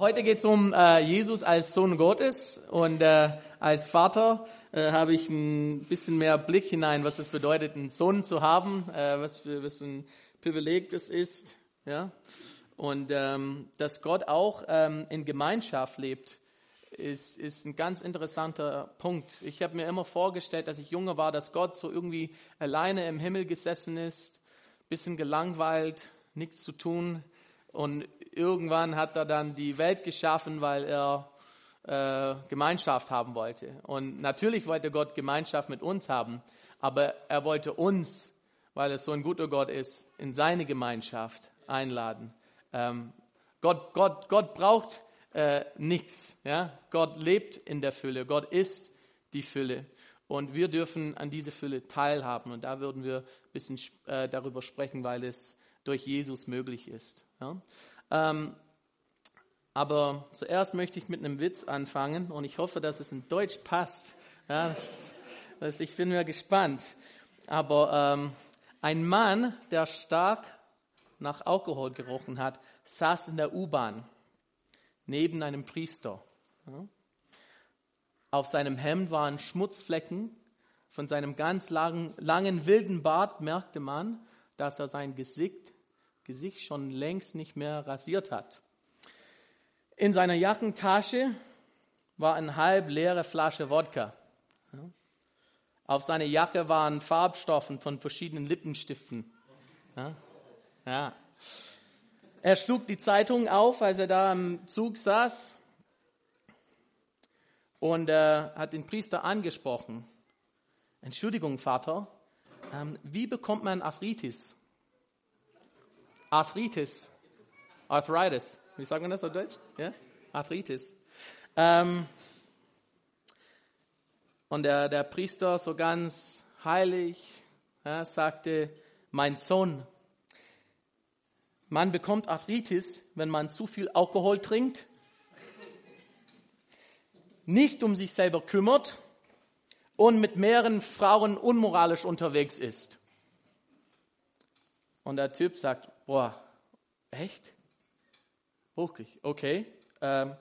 Heute geht es um äh, Jesus als Sohn Gottes und äh, als Vater äh, habe ich ein bisschen mehr Blick hinein, was es bedeutet, einen Sohn zu haben, äh, was, für, was ein Privileg das ist, ja. Und ähm, dass Gott auch ähm, in Gemeinschaft lebt, ist, ist ein ganz interessanter Punkt. Ich habe mir immer vorgestellt, als ich junger war, dass Gott so irgendwie alleine im Himmel gesessen ist, bisschen gelangweilt, nichts zu tun und irgendwann hat er dann die Welt geschaffen, weil er äh, Gemeinschaft haben wollte. Und natürlich wollte Gott Gemeinschaft mit uns haben, aber er wollte uns, weil er so ein guter Gott ist, in seine Gemeinschaft einladen. Ähm, Gott, Gott, Gott braucht äh, nichts. Ja? Gott lebt in der Fülle. Gott ist die Fülle. Und wir dürfen an diese Fülle teilhaben. Und da würden wir ein bisschen äh, darüber sprechen, weil es durch Jesus möglich ist. Ja? Ähm, aber zuerst möchte ich mit einem Witz anfangen und ich hoffe, dass es in Deutsch passt. Ja, das, das, ich bin mir gespannt. Aber ähm, ein Mann, der stark nach Alkohol gerochen hat, saß in der U-Bahn neben einem Priester. Ja. Auf seinem Hemd waren Schmutzflecken. Von seinem ganz langen, langen wilden Bart merkte man, dass er sein Gesicht Gesicht schon längst nicht mehr rasiert hat. In seiner Jackentasche war eine halb leere Flasche Wodka. Auf seiner Jacke waren Farbstoffen von verschiedenen Lippenstiften. Ja. ja. Er schlug die Zeitung auf, als er da im Zug saß und äh, hat den Priester angesprochen. Entschuldigung, Vater, ähm, wie bekommt man Arthritis? Arthritis. Arthritis. Wie sagt man das auf Deutsch? Ja? Arthritis. Ähm, und der, der Priester, so ganz heilig, ja, sagte, mein Sohn, man bekommt Arthritis, wenn man zu viel Alkohol trinkt, nicht um sich selber kümmert und mit mehreren Frauen unmoralisch unterwegs ist. Und der Typ sagt, boah, echt? Wirklich, okay, ähm,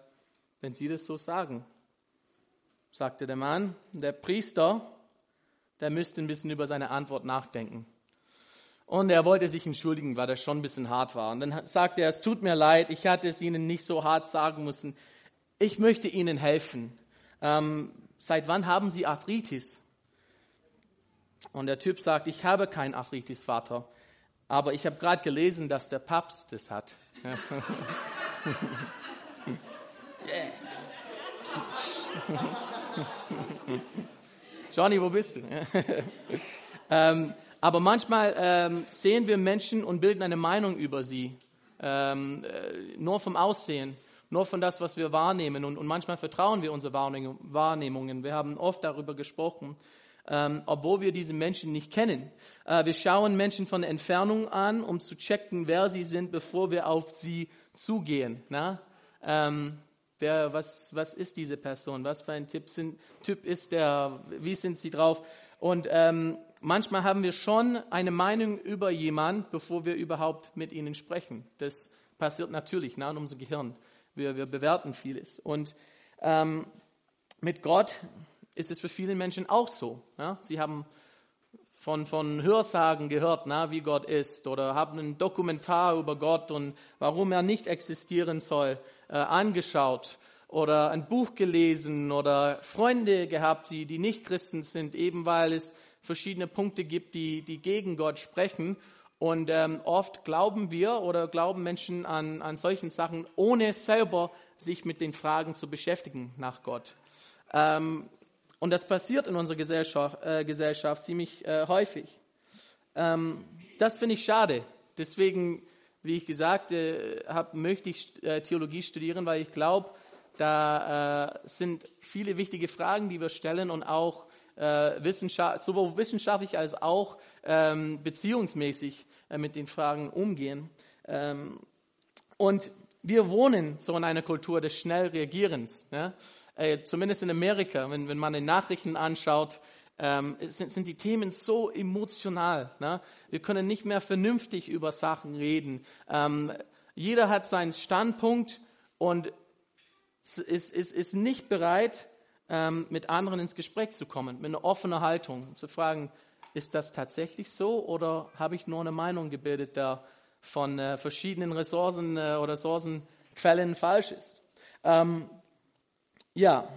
wenn Sie das so sagen, sagte der Mann, der Priester, der müsste ein bisschen über seine Antwort nachdenken. Und er wollte sich entschuldigen, weil das schon ein bisschen hart war. Und dann sagte er, es tut mir leid, ich hatte es Ihnen nicht so hart sagen müssen. Ich möchte Ihnen helfen. Ähm, seit wann haben Sie Arthritis? Und der Typ sagt, ich habe kein Arthritis, Vater. Aber ich habe gerade gelesen, dass der Papst das hat. Johnny, wo bist du? ähm, aber manchmal ähm, sehen wir Menschen und bilden eine Meinung über sie. Ähm, äh, nur vom Aussehen, nur von das, was wir wahrnehmen. Und, und manchmal vertrauen wir unsere Wahrnehmungen. Wir haben oft darüber gesprochen ähm, obwohl wir diese Menschen nicht kennen. Äh, wir schauen Menschen von der Entfernung an, um zu checken, wer sie sind, bevor wir auf sie zugehen. Na? Ähm, wer, was, was ist diese Person? Was für ein Typ, sind, typ ist der? Wie sind sie drauf? Und ähm, manchmal haben wir schon eine Meinung über jemanden, bevor wir überhaupt mit ihnen sprechen. Das passiert natürlich na, in unserem Gehirn. Wir, wir bewerten vieles. Und ähm, mit Gott ist es für viele Menschen auch so. Ja? Sie haben von, von Hörsagen gehört, na, wie Gott ist, oder haben einen Dokumentar über Gott und warum er nicht existieren soll, äh, angeschaut oder ein Buch gelesen oder Freunde gehabt, die, die nicht Christen sind, eben weil es verschiedene Punkte gibt, die, die gegen Gott sprechen. Und ähm, oft glauben wir oder glauben Menschen an, an solchen Sachen, ohne selber sich mit den Fragen zu beschäftigen nach Gott. Ähm, und das passiert in unserer Gesellschaft, äh, Gesellschaft ziemlich äh, häufig. Ähm, das finde ich schade. Deswegen, wie ich gesagt äh, habe, möchte ich äh, Theologie studieren, weil ich glaube, da äh, sind viele wichtige Fragen, die wir stellen und auch äh, Wissenschaft, sowohl wissenschaftlich als auch ähm, beziehungsmäßig mit den Fragen umgehen. Ähm, und wir wohnen so in einer Kultur des Schnellreagierens. Ne? äh, zumindest in Amerika, wenn, wenn man die Nachrichten anschaut, ähm, sind, sind die Themen so emotional. Ne? Wir können nicht mehr vernünftig über Sachen reden. Ähm, jeder hat seinen Standpunkt und ist, ist, ist nicht bereit, ähm, mit anderen ins Gespräch zu kommen, mit einer offenen Haltung, zu fragen, ist das tatsächlich so oder habe ich nur eine Meinung gebildet, der von äh, verschiedenen Ressourcen äh, oder Ressourcenquellen falsch ist? Ähm, ja.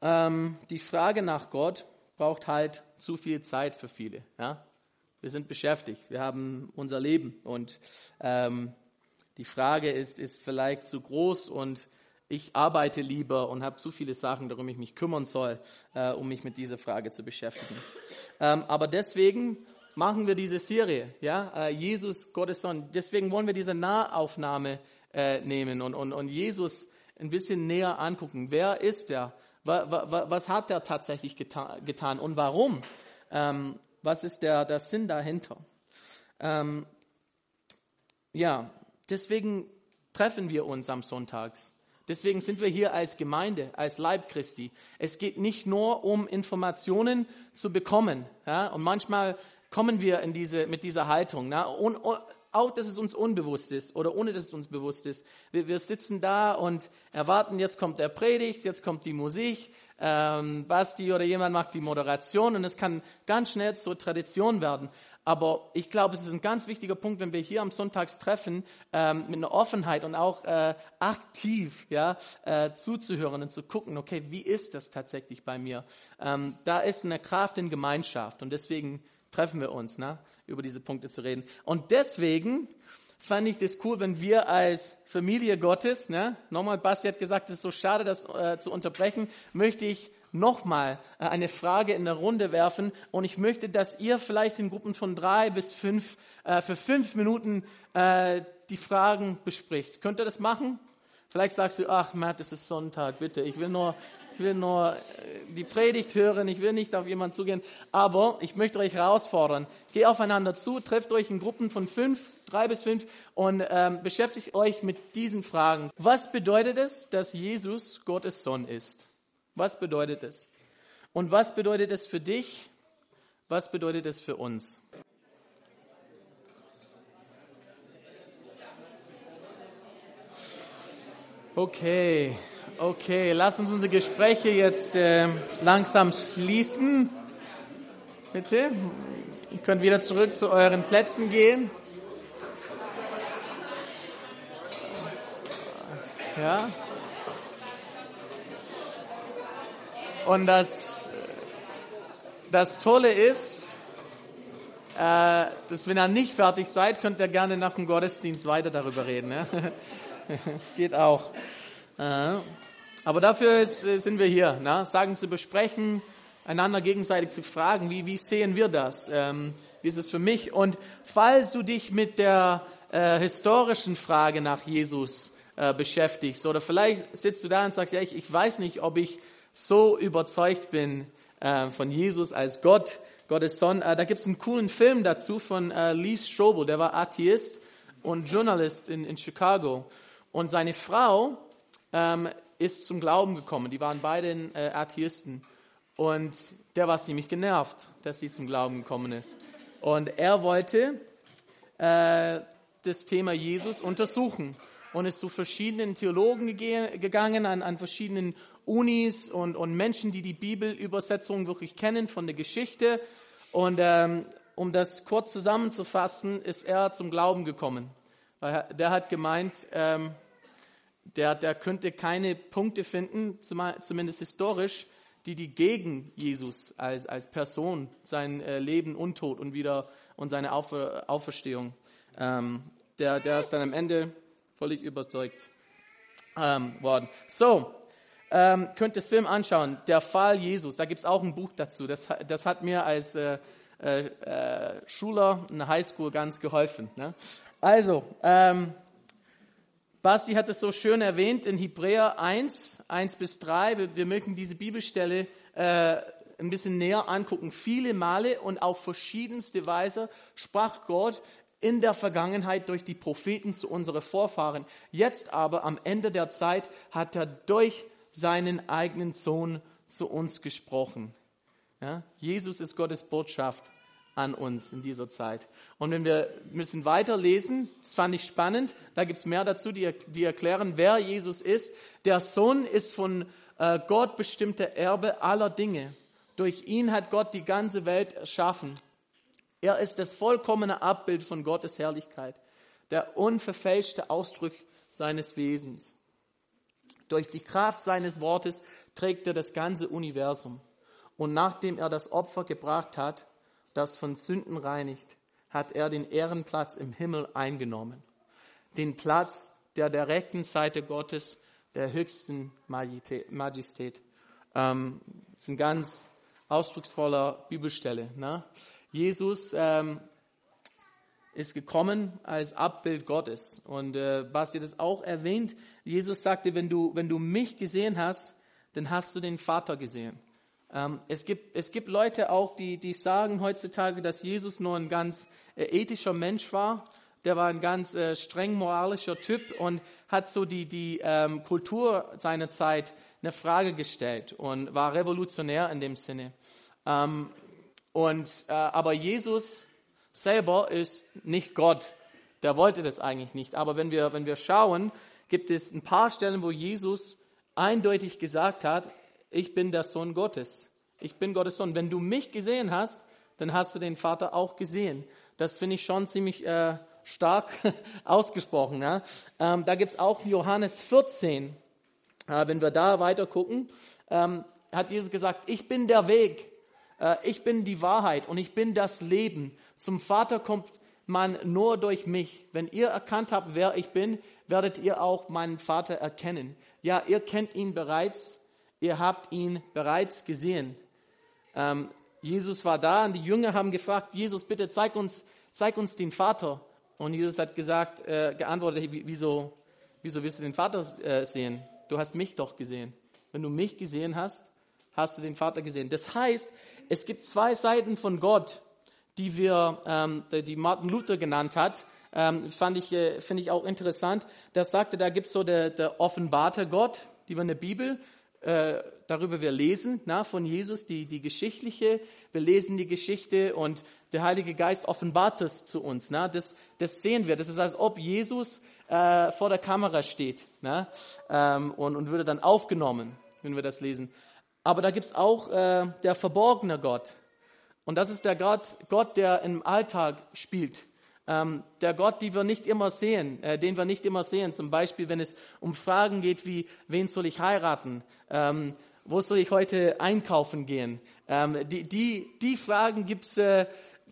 Ähm, die Frage nach Gott braucht halt zu viel Zeit für viele. Ja? Wir sind beschäftigt, wir haben unser Leben und ähm, die Frage ist, ist vielleicht zu groß und ich arbeite lieber und habe zu viele Sachen, darum ich mich kümmern soll, äh, um mich mit dieser Frage zu beschäftigen. Ähm, aber deswegen machen wir diese Serie, ja, äh, Jesus, Gottes Sohn. Deswegen wollen wir diese Nahaufnahme äh, nehmen und, und, und Jesus ein bisschen näher angucken. Wer ist er? Was, was, was hat er tatsächlich getan, getan und warum? Ähm, was ist der, der Sinn dahinter? Ähm, ja, deswegen treffen wir uns am Sonntags. Deswegen sind wir hier als Gemeinde, als Leib Christi. Es geht nicht nur um Informationen zu bekommen. Ja? Und manchmal kommen wir in diese, mit dieser Haltung. Und, und, auch, dass es uns unbewusst ist oder ohne, dass es uns bewusst ist. Wir, wir sitzen da und erwarten, jetzt kommt der Predigt, jetzt kommt die Musik, ähm, Basti oder jemand macht die Moderation und es kann ganz schnell zur Tradition werden. Aber ich glaube, es ist ein ganz wichtiger Punkt, wenn wir hier am Sonntags treffen, ähm, mit einer Offenheit und auch äh, aktiv ja, äh, zuzuhören und zu gucken, okay, wie ist das tatsächlich bei mir? Ähm, da ist eine Kraft in Gemeinschaft und deswegen treffen wir uns, ne, über diese Punkte zu reden. Und deswegen fand ich das cool, wenn wir als Familie Gottes, ne, nochmal, Basti hat gesagt, es ist so schade, das äh, zu unterbrechen, möchte ich nochmal äh, eine Frage in der Runde werfen und ich möchte, dass ihr vielleicht in Gruppen von drei bis fünf äh, für fünf Minuten äh, die Fragen bespricht. Könnt ihr das machen? Vielleicht sagst du, ach Matt, es ist Sonntag, bitte, ich will nur, ich will nur die Predigt hören, ich will nicht auf jemanden zugehen, aber ich möchte euch herausfordern. Geh aufeinander zu, trefft euch in Gruppen von fünf, drei bis fünf und ähm, beschäftigt euch mit diesen Fragen. Was bedeutet es, dass Jesus Gottes Sohn ist? Was bedeutet es? Und was bedeutet es für dich? Was bedeutet es für uns? Okay, okay, lass uns unsere Gespräche jetzt äh, langsam schließen. Bitte. Ihr könnt wieder zurück zu euren Plätzen gehen. Ja. Und das, das Tolle ist, äh, dass wenn ihr nicht fertig seid, könnt ihr gerne nach dem Gottesdienst weiter darüber reden. Es geht auch. Äh, aber dafür ist, sind wir hier, ne? Sagen zu besprechen, einander gegenseitig zu fragen, wie, wie sehen wir das? Ähm, wie ist es für mich? Und falls du dich mit der äh, historischen Frage nach Jesus äh, beschäftigst oder vielleicht sitzt du da und sagst, ja, ich, ich weiß nicht, ob ich so überzeugt bin äh, von Jesus als Gott, Gottes Sohn. Äh, da gibt es einen coolen Film dazu von äh, Lee Strobel, der war Atheist und Journalist in, in Chicago. Und seine Frau ähm, ist zum Glauben gekommen. Die waren beide äh, Atheisten. Und der war ziemlich genervt, dass sie zum Glauben gekommen ist. Und er wollte äh, das Thema Jesus untersuchen und ist zu verschiedenen Theologen gegangen, an, an verschiedenen Unis und, und Menschen, die die Bibelübersetzung wirklich kennen von der Geschichte. Und ähm, um das kurz zusammenzufassen, ist er zum Glauben gekommen. Weil der hat gemeint, ähm, der, der könnte keine Punkte finden, zumindest historisch, die die gegen Jesus als, als Person, sein äh, Leben und Tod und wieder und seine Aufer, Auferstehung. Ähm, der, der ist dann am Ende völlig überzeugt ähm, worden. So, ähm, könnt das Film anschauen, Der Fall Jesus. Da gibt es auch ein Buch dazu. Das, das hat mir als äh, äh, äh, Schüler in der Highschool ganz geholfen. Ne? Also, ähm, Basti hat es so schön erwähnt in Hebräer 1, 1 bis 3. Wir, wir möchten diese Bibelstelle äh, ein bisschen näher angucken. Viele Male und auf verschiedenste Weise sprach Gott in der Vergangenheit durch die Propheten zu unseren Vorfahren. Jetzt aber am Ende der Zeit hat er durch seinen eigenen Sohn zu uns gesprochen. Ja? Jesus ist Gottes Botschaft an uns in dieser Zeit. Und wenn wir müssen weiterlesen, das fand ich spannend, da gibt es mehr dazu, die, die erklären, wer Jesus ist. Der Sohn ist von äh, Gott bestimmter Erbe aller Dinge. Durch ihn hat Gott die ganze Welt erschaffen. Er ist das vollkommene Abbild von Gottes Herrlichkeit, der unverfälschte Ausdruck seines Wesens. Durch die Kraft seines Wortes trägt er das ganze Universum. Und nachdem er das Opfer gebracht hat, das von Sünden reinigt, hat er den Ehrenplatz im Himmel eingenommen. Den Platz, der rechten Seite Gottes, der höchsten Majestät. Ähm, das ist ein ganz ausdrucksvoller Bibelstelle. Ne? Jesus ähm, ist gekommen als Abbild Gottes. Und äh, Basti das auch erwähnt. Jesus sagte, wenn du, wenn du mich gesehen hast, dann hast du den Vater gesehen. Ähm, es, gibt, es gibt Leute auch, die, die sagen heutzutage, dass Jesus nur ein ganz äh, ethischer Mensch war. Der war ein ganz äh, streng moralischer Typ und hat so die, die ähm, Kultur seiner Zeit eine Frage gestellt und war revolutionär in dem Sinne. Ähm, und, äh, aber Jesus selber ist nicht Gott. Der wollte das eigentlich nicht. Aber wenn wir, wenn wir schauen, gibt es ein paar Stellen, wo Jesus eindeutig gesagt hat, ich bin der Sohn Gottes. Ich bin Gottes Sohn. Wenn du mich gesehen hast, dann hast du den Vater auch gesehen. Das finde ich schon ziemlich äh, stark ausgesprochen. Ja? Ähm, da gibt's auch Johannes 14. Äh, wenn wir da weiter gucken, ähm, hat Jesus gesagt, ich bin der Weg, ich bin die Wahrheit und ich bin das Leben. Zum Vater kommt man nur durch mich. Wenn ihr erkannt habt, wer ich bin, werdet ihr auch meinen Vater erkennen. Ja, ihr kennt ihn bereits, ihr habt ihn bereits gesehen. Ähm, Jesus war da und die Jünger haben gefragt, Jesus, bitte zeig uns, zeig uns den Vater. Und Jesus hat gesagt, äh, geantwortet, wieso, wieso willst du den Vater äh, sehen? Du hast mich doch gesehen. Wenn du mich gesehen hast, hast du den Vater gesehen. Das heißt, es gibt zwei Seiten von Gott, die wir, ähm, die Martin Luther genannt hat. Ähm, fand ich, äh, finde ich auch interessant. Der sagte, da gibt es so der, der offenbarte Gott, die wir in der Bibel, äh, darüber wir lesen, na, von Jesus, die, die geschichtliche, wir lesen die Geschichte und der Heilige Geist offenbart das zu uns. Na, das, das sehen wir. Das ist, als ob Jesus äh, vor der Kamera steht na, ähm, und, und würde dann aufgenommen, wenn wir das lesen. Aber da gibt es auch äh, der verborgene Gott. Und das ist der Gott, Gott der im Alltag spielt. Ähm, der Gott, den wir nicht immer sehen, äh, den wir nicht immer sehen. Zum Beispiel, wenn es um Fragen geht wie, wen soll ich heiraten? Ähm, wo soll ich heute einkaufen gehen? Ähm, die, die, die Fragen gibt's äh,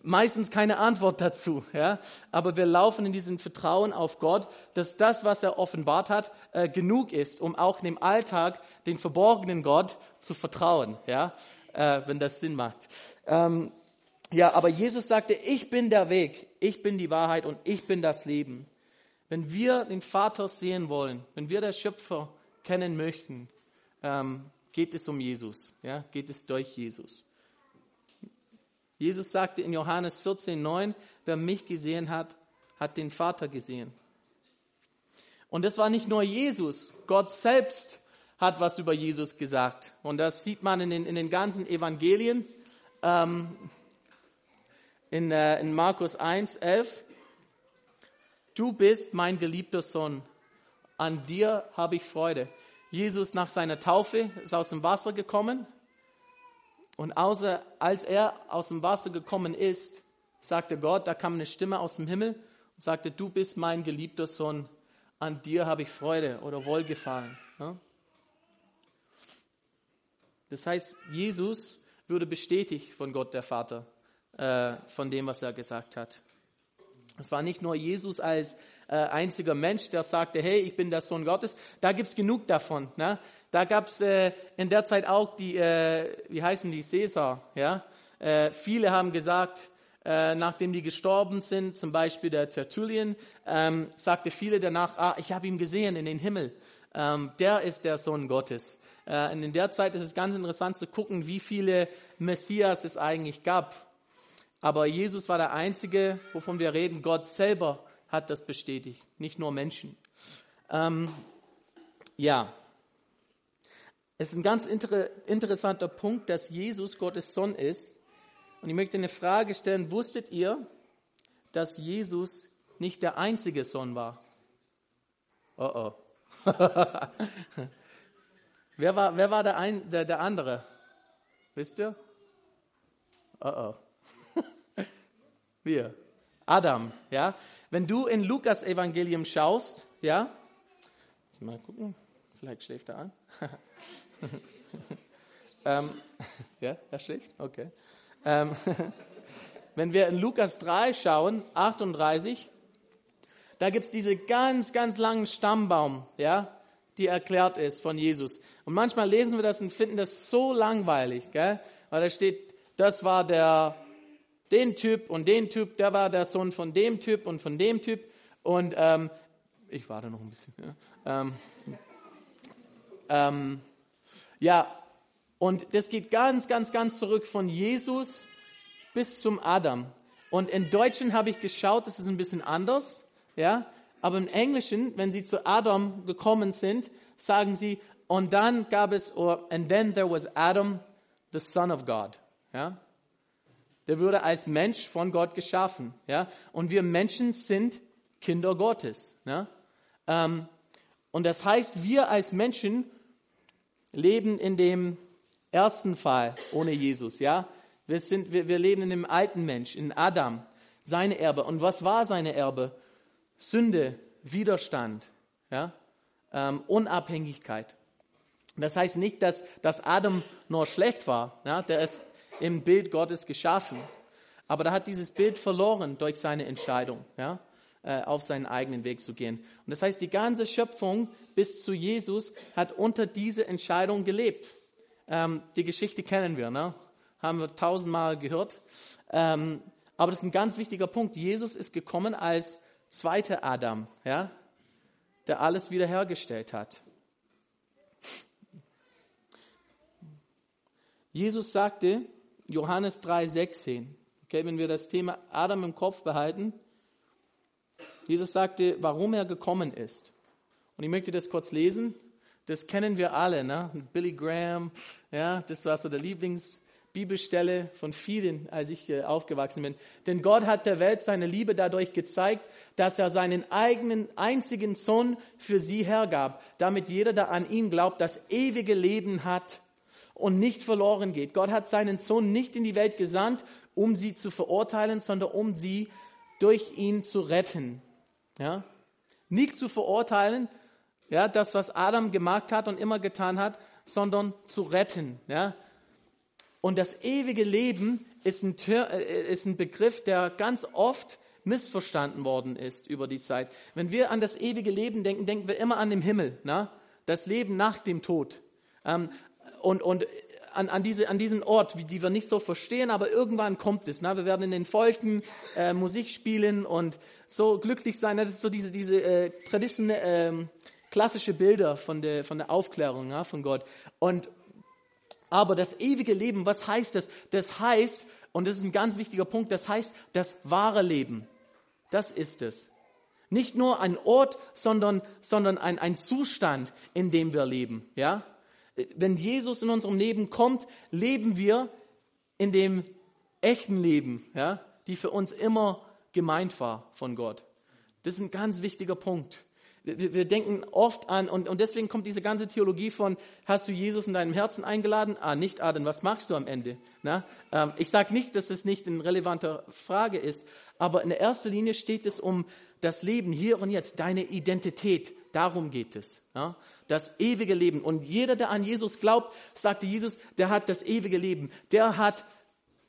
meistens keine Antwort dazu. Ja? Aber wir laufen in diesem Vertrauen auf Gott, dass das, was er offenbart hat, äh, genug ist, um auch dem Alltag den verborgenen Gott zu vertrauen, ja? Äh, wenn das Sinn macht. Ähm, ja, aber Jesus sagte, ich bin der Weg, ich bin die Wahrheit und ich bin das Leben. Wenn wir den Vater sehen wollen, wenn wir der Schöpfer kennen möchten, ähm, geht es um Jesus, ja, geht es durch Jesus. Jesus sagte in Johannes 14, 9, wer mich gesehen hat, hat den Vater gesehen. Und das war nicht nur Jesus, Gott selbst hat was über Jesus gesagt. Und das sieht man in den, in den ganzen Evangelien. Ähm, in, äh, in Markus 1, 11. Du bist mein geliebter Sohn. An dir habe ich Freude. Jesus nach seiner Taufe ist aus dem Wasser gekommen. Und außer, als er aus dem Wasser gekommen ist, sagte Gott, da kam eine Stimme aus dem Himmel und sagte, du bist mein geliebter Sohn. An dir habe ich Freude oder Wohlgefallen. Das heißt, Jesus würde bestätigt von Gott der Vater äh, von dem, was er gesagt hat. Es war nicht nur Jesus als äh, einziger Mensch, der sagte, hey, ich bin der Sohn Gottes. Da gibt's genug davon. Ne? Da gab's äh, in der Zeit auch die, äh, wie heißen die, Caesar. Ja? Äh, viele haben gesagt, äh, nachdem die gestorben sind, zum Beispiel der Tertullian, ähm, sagte viele danach, ah, ich habe ihn gesehen in den Himmel. Ähm, der ist der Sohn Gottes. Äh, in der Zeit ist es ganz interessant zu gucken, wie viele Messias es eigentlich gab. Aber Jesus war der Einzige, wovon wir reden. Gott selber hat das bestätigt, nicht nur Menschen. Ähm, ja, es ist ein ganz inter interessanter Punkt, dass Jesus Gottes Sohn ist. Und ich möchte eine Frage stellen. Wusstet ihr, dass Jesus nicht der einzige Sohn war? Oh oh. wer, war, wer war der, ein, der, der andere? Wisst ihr? Oh oh. Wir. Adam, ja. Wenn du in Lukas Evangelium schaust, ja. Mal gucken. Vielleicht schläft er an. ähm, ja, er schläft? Okay. Ähm, wenn wir in Lukas 3 schauen, 38, da gibt es diese ganz, ganz langen Stammbaum, ja, die erklärt ist von Jesus. Und manchmal lesen wir das und finden das so langweilig, gell? weil da steht, das war der, den Typ und den Typ, der war der Sohn von dem Typ und von dem Typ. Und ähm, ich warte noch ein bisschen. Ja, ähm, ähm, ja und das geht ganz, ganz, ganz zurück von Jesus bis zum Adam. Und in Deutschen habe ich geschaut, das ist ein bisschen anders. Ja? Aber im Englischen, wenn sie zu Adam gekommen sind, sagen sie, und dann gab es, or, and then there was Adam, the son of God. Ja? Der wurde als Mensch von Gott geschaffen. Ja? Und wir Menschen sind Kinder Gottes. Ja? Ähm, und das heißt, wir als Menschen leben in dem ersten Fall ohne Jesus. Ja? Wir, sind, wir, wir leben in dem alten Mensch, in Adam, seine Erbe. Und was war seine Erbe? Sünde, Widerstand, ja, ähm, Unabhängigkeit. Das heißt nicht, dass, dass Adam nur schlecht war. Ja, der ist im Bild Gottes geschaffen. Aber er hat dieses Bild verloren durch seine Entscheidung, ja, äh, auf seinen eigenen Weg zu gehen. Und das heißt, die ganze Schöpfung bis zu Jesus hat unter diese Entscheidung gelebt. Ähm, die Geschichte kennen wir, ne? haben wir tausendmal gehört. Ähm, aber das ist ein ganz wichtiger Punkt. Jesus ist gekommen als zweite Adam, ja, der alles wiederhergestellt hat. Jesus sagte, Johannes 3,16, okay, wenn wir das Thema Adam im Kopf behalten, Jesus sagte, warum er gekommen ist. Und ich möchte das kurz lesen. Das kennen wir alle, ne? Billy Graham, ja, das war so der Lieblings, Bibelstelle von vielen, als ich äh, aufgewachsen bin. Denn Gott hat der Welt seine Liebe dadurch gezeigt, dass er seinen eigenen einzigen Sohn für sie hergab, damit jeder, der an ihn glaubt, das ewige Leben hat und nicht verloren geht. Gott hat seinen Sohn nicht in die Welt gesandt, um sie zu verurteilen, sondern um sie durch ihn zu retten. Ja? Nicht zu verurteilen, ja, das, was Adam gemacht hat und immer getan hat, sondern zu retten. Ja? Und das ewige Leben ist ein, äh, ist ein Begriff, der ganz oft missverstanden worden ist über die Zeit. Wenn wir an das ewige Leben denken, denken wir immer an den Himmel, na? das Leben nach dem Tod. Ähm, und und an, an, diese, an diesen Ort, wie, die wir nicht so verstehen, aber irgendwann kommt es. Na? Wir werden in den Folgen äh, Musik spielen und so glücklich sein. Das ist so diese, diese äh, traditionelle, äh, klassische Bilder von der, von der Aufklärung ja, von Gott. Und aber das ewige Leben, was heißt das? Das heißt, und das ist ein ganz wichtiger Punkt, das heißt das wahre Leben. Das ist es. Nicht nur ein Ort, sondern, sondern ein, ein Zustand, in dem wir leben. Ja? Wenn Jesus in unserem Leben kommt, leben wir in dem echten Leben, ja? die für uns immer gemeint war von Gott. Das ist ein ganz wichtiger Punkt. Wir, wir denken oft an, und, und deswegen kommt diese ganze Theologie von, hast du Jesus in deinem Herzen eingeladen? Ah, nicht, ah, dann was machst du am Ende? Na? Ähm, ich sage nicht, dass es nicht eine relevante Frage ist, aber in erster Linie steht es um das Leben hier und jetzt, deine Identität. Darum geht es. Ja? Das ewige Leben. Und jeder, der an Jesus glaubt, sagte Jesus, der hat das ewige Leben. Der hat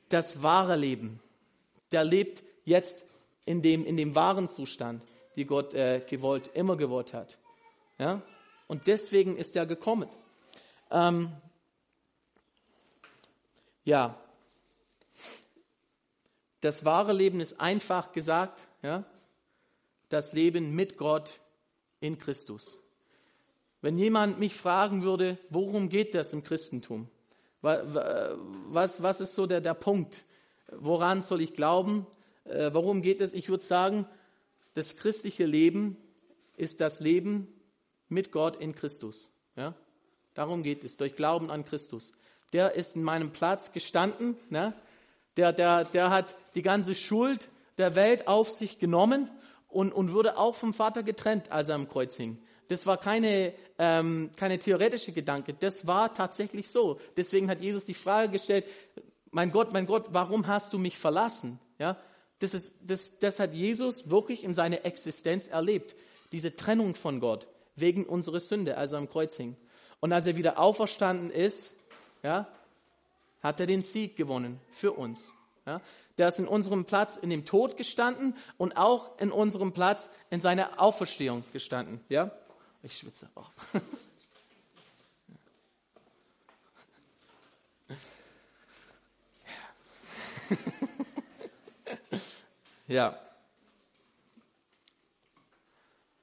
das wahre Leben. Der lebt jetzt in dem, in dem wahren Zustand die Gott äh, gewollt, immer gewollt hat. Ja? Und deswegen ist er gekommen. Ähm, ja, das wahre Leben ist einfach gesagt, ja, das Leben mit Gott in Christus. Wenn jemand mich fragen würde, worum geht das im Christentum? Was, was ist so der, der Punkt? Woran soll ich glauben? Äh, worum geht es? Ich würde sagen, das christliche Leben ist das Leben mit Gott in Christus. Ja? Darum geht es, durch Glauben an Christus. Der ist in meinem Platz gestanden, ne? Der, der, der hat die ganze Schuld der Welt auf sich genommen und, und wurde auch vom Vater getrennt, als er am Kreuz hing. Das war keine, ähm, keine theoretische Gedanke, das war tatsächlich so. Deswegen hat Jesus die Frage gestellt, mein Gott, mein Gott, warum hast du mich verlassen? Ja, das, ist, das, das hat Jesus wirklich in seiner Existenz erlebt, diese Trennung von Gott wegen unserer Sünde, als er am Kreuz hing. Und als er wieder auferstanden ist, ja, hat er den Sieg gewonnen für uns. Ja. Der ist in unserem Platz in dem Tod gestanden und auch in unserem Platz in seiner Auferstehung gestanden. Ja? Ich schwitze auch. ja.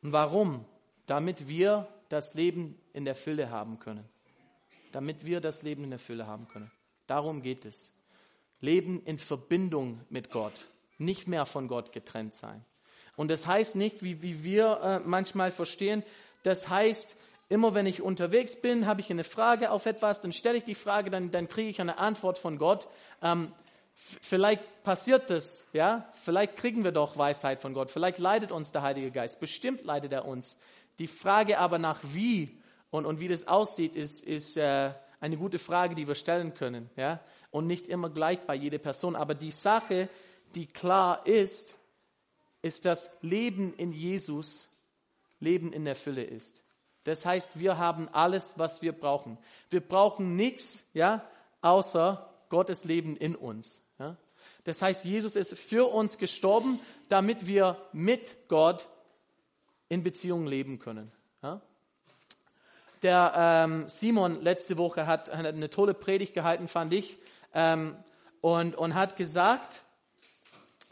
Und warum? Damit wir das Leben in der Fülle haben können. Damit wir das Leben in der Fülle haben können. Darum geht es. Leben in Verbindung mit Gott, nicht mehr von Gott getrennt sein. Und das heißt nicht, wie, wie wir äh, manchmal verstehen, das heißt, immer wenn ich unterwegs bin, habe ich eine Frage auf etwas, dann stelle ich die Frage, dann, dann kriege ich eine Antwort von Gott. Ähm, vielleicht passiert das, ja, vielleicht kriegen wir doch Weisheit von Gott, vielleicht leitet uns der Heilige Geist, bestimmt leitet er uns. Die Frage aber nach wie und, und wie das aussieht, ist, ist äh, eine gute Frage, die wir stellen können, ja, und nicht immer gleich bei jeder Person. Aber die Sache, die klar ist, ist, dass Leben in Jesus Leben in der Fülle ist. Das heißt, wir haben alles, was wir brauchen. Wir brauchen nichts, ja, außer Gottes Leben in uns. Ja. Das heißt, Jesus ist für uns gestorben, damit wir mit Gott in Beziehung leben können. Ja. Der ähm, Simon letzte Woche hat, hat, eine tolle Predigt gehalten, fand ich, ähm, und, und hat gesagt,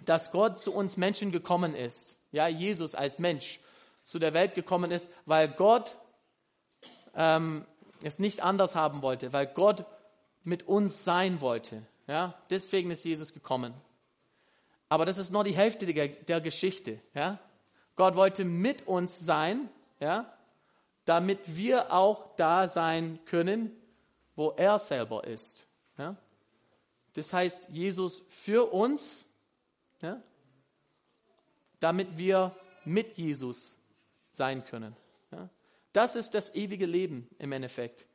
dass Gott zu uns Menschen gekommen ist. Ja, Jesus als Mensch zu der Welt gekommen ist, weil Gott ähm, es nicht anders haben wollte, weil Gott mit uns sein wollte. Ja, deswegen ist Jesus gekommen. Aber das ist nur die Hälfte der, der Geschichte. Ja, Gott wollte mit uns sein, ja, damit wir auch da sein können, wo er selber ist. Ja. Das heißt, Jesus für uns, ja, damit wir mit Jesus sein können. Ja? Das ist das ewige Leben im Endeffekt.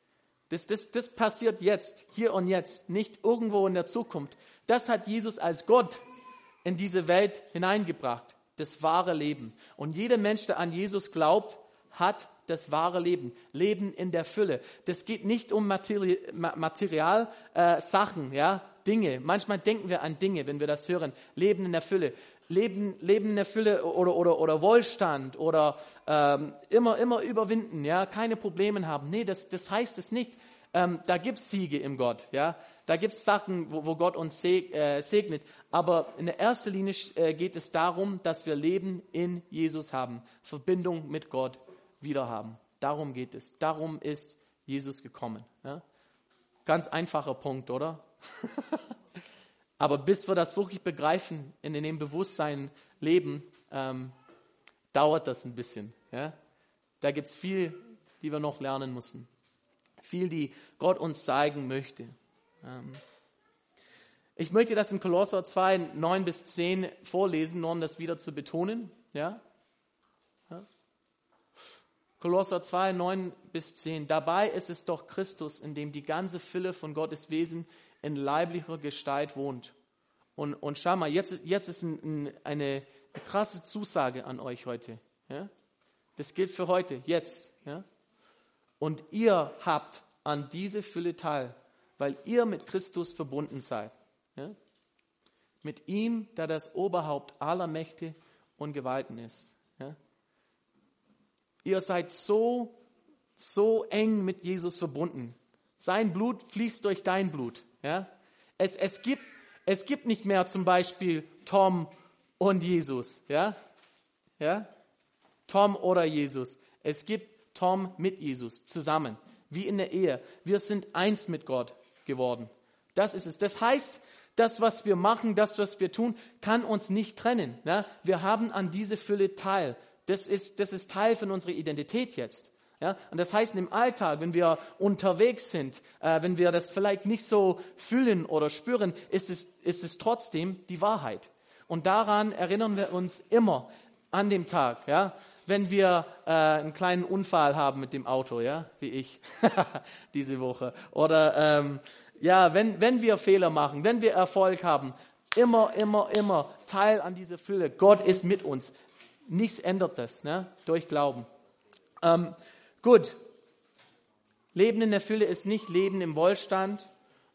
Das, das, das passiert jetzt, hier und jetzt, nicht irgendwo in der Zukunft. Das hat Jesus als Gott in diese Welt hineingebracht, das wahre Leben. Und jeder Mensch, der an Jesus glaubt, hat das wahre Leben, Leben in der Fülle. Das geht nicht um Material, Material äh, Sachen, ja, Dinge. Manchmal denken wir an Dinge, wenn wir das hören. Leben in der Fülle. Leben, Leben in der Fülle oder, oder, oder Wohlstand oder ähm, immer, immer überwinden, ja, keine Probleme haben. Nee, das, das heißt es nicht. Ähm, da gibt es Siege im Gott, ja. Da gibt es Sachen, wo, wo Gott uns äh, segnet. Aber in der ersten Linie äh, geht es darum, dass wir Leben in Jesus haben, Verbindung mit Gott wieder haben. Darum geht es. Darum ist Jesus gekommen. Ja? Ganz einfacher Punkt, oder? Aber bis wir das wirklich begreifen, in dem Bewusstsein leben, ähm, dauert das ein bisschen. Ja? Da gibt es viel, die wir noch lernen müssen. Viel, die Gott uns zeigen möchte. Ähm, ich möchte das in Kolosser 2, 9 bis 10 vorlesen, nur um das wieder zu betonen. Ja? Kolosser 2, 9 bis 10. Dabei ist es doch Christus, in dem die ganze Fülle von Gottes Wesen in leiblicher Gestalt wohnt. Und, und schau mal, jetzt, jetzt ist ein, ein, eine, krasse Zusage an euch heute. Ja? Das gilt für heute, jetzt. Ja? Und ihr habt an diese Fülle teil, weil ihr mit Christus verbunden seid. Ja? Mit ihm, der das Oberhaupt aller Mächte und Gewalten ist. Ihr seid so, so eng mit Jesus verbunden. Sein Blut fließt durch dein Blut. Ja? Es, es, gibt, es gibt nicht mehr zum Beispiel Tom und Jesus. Ja? Ja? Tom oder Jesus. Es gibt Tom mit Jesus zusammen, wie in der Ehe. Wir sind eins mit Gott geworden. Das ist es. Das heißt, das, was wir machen, das, was wir tun, kann uns nicht trennen. Ja? Wir haben an diese Fülle teil. Das ist, das ist Teil von unserer Identität jetzt. Ja? Und das heißt, im Alltag, wenn wir unterwegs sind, äh, wenn wir das vielleicht nicht so fühlen oder spüren, ist es, ist es trotzdem die Wahrheit. Und daran erinnern wir uns immer an dem Tag, ja? wenn wir äh, einen kleinen Unfall haben mit dem Auto, ja, wie ich diese Woche. Oder ähm, ja, wenn, wenn wir Fehler machen, wenn wir Erfolg haben, immer, immer, immer Teil an dieser Fülle. Gott ist mit uns. Nichts ändert das ne? durch Glauben. Ähm, gut. Leben in der Fülle ist nicht Leben im Wohlstand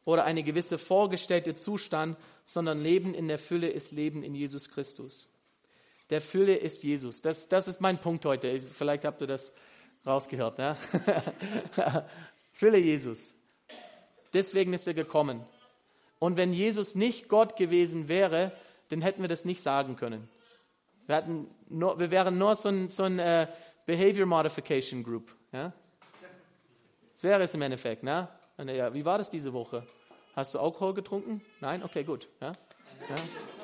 oder eine gewisse vorgestellte Zustand, sondern Leben in der Fülle ist Leben in Jesus Christus. Der Fülle ist Jesus. Das, das ist mein Punkt heute. Vielleicht habt ihr das rausgehört. Ne? Fülle Jesus. Deswegen ist er gekommen. Und wenn Jesus nicht Gott gewesen wäre, dann hätten wir das nicht sagen können. Wir, hatten nur, wir wären nur so ein, so ein uh, Behavior Modification Group. Ja? Das wäre es im Endeffekt. Ne? Ja, wie war das diese Woche? Hast du Alkohol getrunken? Nein? Okay, gut. Ja?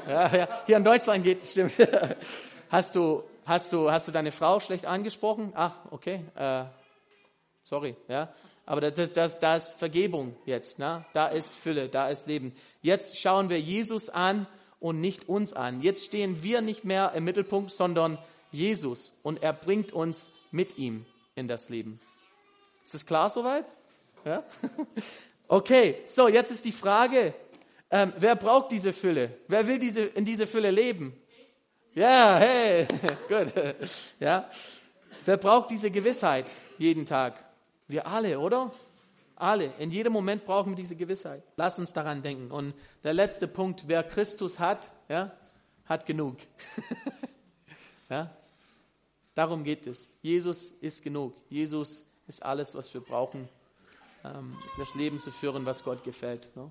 Ja? ja Hier in Deutschland geht es, stimmt. Hast du, hast, du, hast du deine Frau schlecht angesprochen? Ach, okay. Äh, sorry. Ja? Aber das, das, das ist Vergebung jetzt. Ne? Da ist Fülle, da ist Leben. Jetzt schauen wir Jesus an und nicht uns an. Jetzt stehen wir nicht mehr im Mittelpunkt, sondern Jesus. Und er bringt uns mit ihm in das Leben. Ist das klar soweit? Ja? Okay, so jetzt ist die Frage, ähm, wer braucht diese Fülle? Wer will diese, in diese Fülle leben? Ja, hey, gut. Ja, wer braucht diese Gewissheit jeden Tag? Wir alle, oder? Alle. In jedem Moment brauchen wir diese Gewissheit. Lass uns daran denken. Und der letzte Punkt, wer Christus hat, ja, hat genug. ja? Darum geht es. Jesus ist genug. Jesus ist alles, was wir brauchen, ähm, das Leben zu führen, was Gott gefällt. Ne?